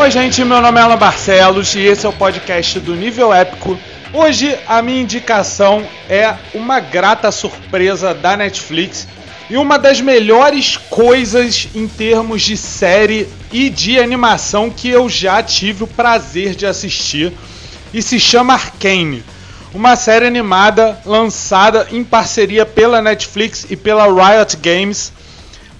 Oi, gente, meu nome é Alan Barcelos e esse é o podcast do Nível Épico. Hoje a minha indicação é uma grata surpresa da Netflix e uma das melhores coisas em termos de série e de animação que eu já tive o prazer de assistir e se chama Arcane. Uma série animada lançada em parceria pela Netflix e pela Riot Games,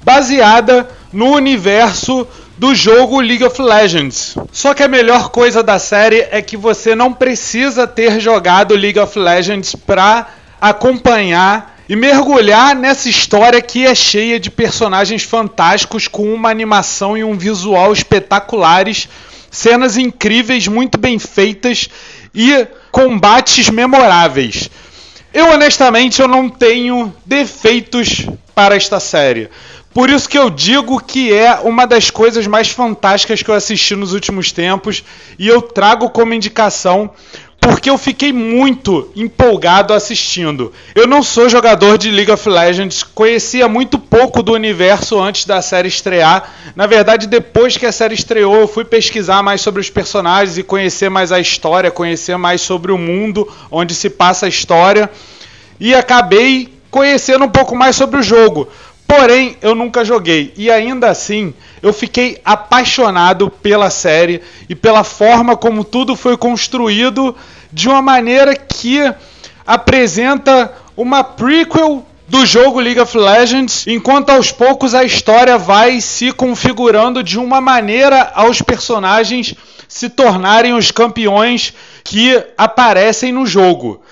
baseada no universo do jogo League of Legends. Só que a melhor coisa da série é que você não precisa ter jogado League of Legends para acompanhar e mergulhar nessa história que é cheia de personagens fantásticos com uma animação e um visual espetaculares, cenas incríveis, muito bem feitas e combates memoráveis. Eu honestamente eu não tenho defeitos para esta série. Por isso que eu digo que é uma das coisas mais fantásticas que eu assisti nos últimos tempos e eu trago como indicação porque eu fiquei muito empolgado assistindo. Eu não sou jogador de League of Legends, conhecia muito pouco do universo antes da série estrear. Na verdade, depois que a série estreou, eu fui pesquisar mais sobre os personagens e conhecer mais a história, conhecer mais sobre o mundo onde se passa a história e acabei conhecendo um pouco mais sobre o jogo. Porém, eu nunca joguei. E ainda assim, eu fiquei apaixonado pela série e pela forma como tudo foi construído de uma maneira que apresenta uma prequel do jogo League of Legends, enquanto aos poucos a história vai se configurando de uma maneira aos personagens se tornarem os campeões que aparecem no jogo.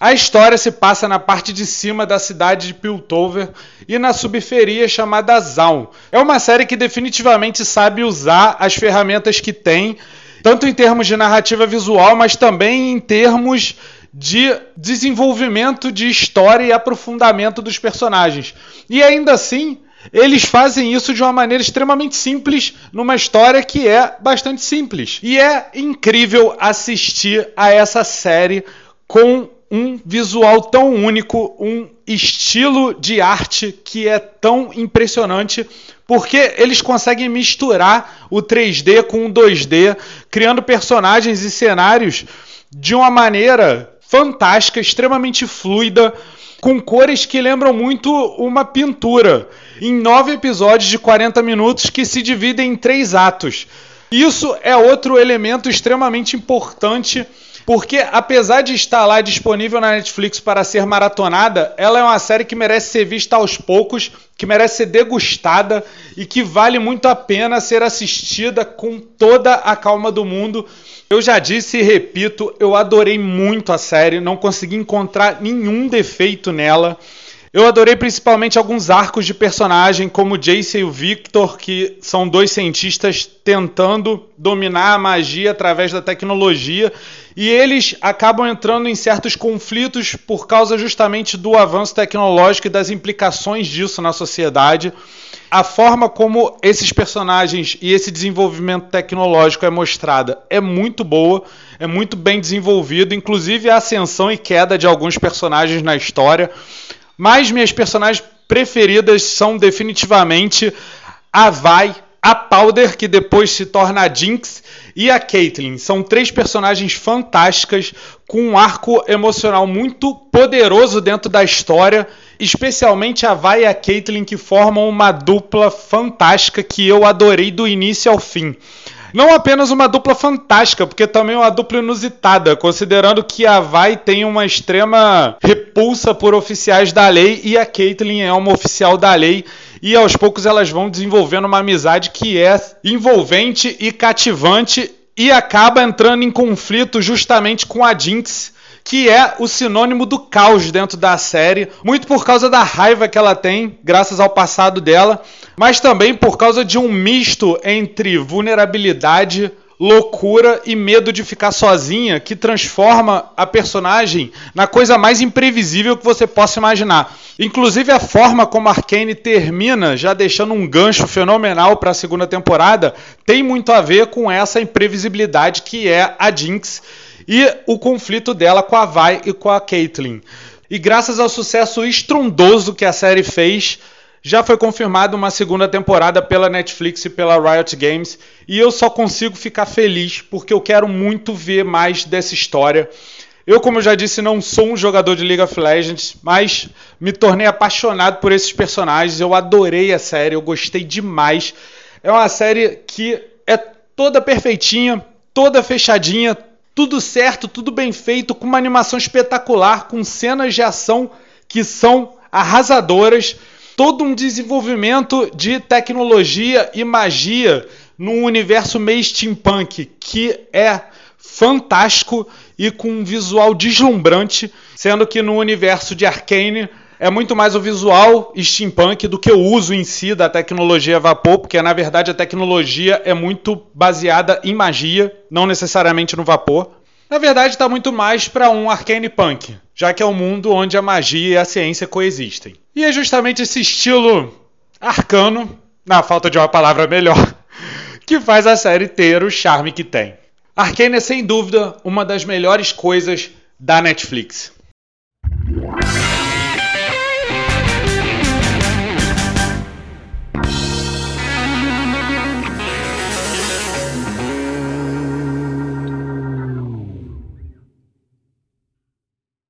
A história se passa na parte de cima da cidade de Piltover e na subferia chamada Zaun. É uma série que definitivamente sabe usar as ferramentas que tem, tanto em termos de narrativa visual, mas também em termos de desenvolvimento de história e aprofundamento dos personagens. E ainda assim, eles fazem isso de uma maneira extremamente simples, numa história que é bastante simples. E é incrível assistir a essa série com um visual tão único, um estilo de arte que é tão impressionante, porque eles conseguem misturar o 3D com o 2D, criando personagens e cenários de uma maneira fantástica, extremamente fluida, com cores que lembram muito uma pintura, em nove episódios de 40 minutos que se dividem em três atos. Isso é outro elemento extremamente importante porque apesar de estar lá disponível na Netflix para ser maratonada, ela é uma série que merece ser vista aos poucos, que merece ser degustada e que vale muito a pena ser assistida com toda a calma do mundo. Eu já disse e repito, eu adorei muito a série, não consegui encontrar nenhum defeito nela. Eu adorei principalmente alguns arcos de personagem, como Jace e o Victor, que são dois cientistas tentando dominar a magia através da tecnologia, e eles acabam entrando em certos conflitos por causa justamente do avanço tecnológico e das implicações disso na sociedade. A forma como esses personagens e esse desenvolvimento tecnológico é mostrada é muito boa, é muito bem desenvolvido, inclusive a ascensão e queda de alguns personagens na história. Mas minhas personagens preferidas são definitivamente a Vai, a Powder, que depois se torna a Jinx, e a Caitlyn. São três personagens fantásticas, com um arco emocional muito poderoso dentro da história, especialmente a Vai e a Caitlyn, que formam uma dupla fantástica que eu adorei do início ao fim. Não apenas uma dupla fantástica, porque também uma dupla inusitada, considerando que a Vai tem uma extrema repulsa por oficiais da lei e a Caitlyn é uma oficial da lei. E aos poucos elas vão desenvolvendo uma amizade que é envolvente e cativante e acaba entrando em conflito justamente com a Jinx, que é o sinônimo do caos dentro da série, muito por causa da raiva que ela tem, graças ao passado dela, mas também por causa de um misto entre vulnerabilidade, loucura e medo de ficar sozinha que transforma a personagem na coisa mais imprevisível que você possa imaginar. Inclusive a forma como Arcane termina, já deixando um gancho fenomenal para a segunda temporada, tem muito a ver com essa imprevisibilidade que é a Jinx e o conflito dela com a Vi e com a Caitlyn. E graças ao sucesso estrondoso que a série fez, já foi confirmada uma segunda temporada pela Netflix e pela Riot Games, e eu só consigo ficar feliz porque eu quero muito ver mais dessa história. Eu, como eu já disse, não sou um jogador de League of Legends, mas me tornei apaixonado por esses personagens. Eu adorei a série, eu gostei demais. É uma série que é toda perfeitinha, toda fechadinha, tudo certo, tudo bem feito, com uma animação espetacular, com cenas de ação que são arrasadoras, todo um desenvolvimento de tecnologia e magia num universo meio steampunk que é fantástico e com um visual deslumbrante, sendo que no universo de Arcane é muito mais o visual steampunk do que o uso em si da tecnologia vapor, porque na verdade a tecnologia é muito baseada em magia, não necessariamente no vapor. Na verdade, está muito mais para um arcane punk, já que é um mundo onde a magia e a ciência coexistem. E é justamente esse estilo arcano, na falta de uma palavra melhor, que faz a série ter o charme que tem. Arcane é sem dúvida uma das melhores coisas da Netflix.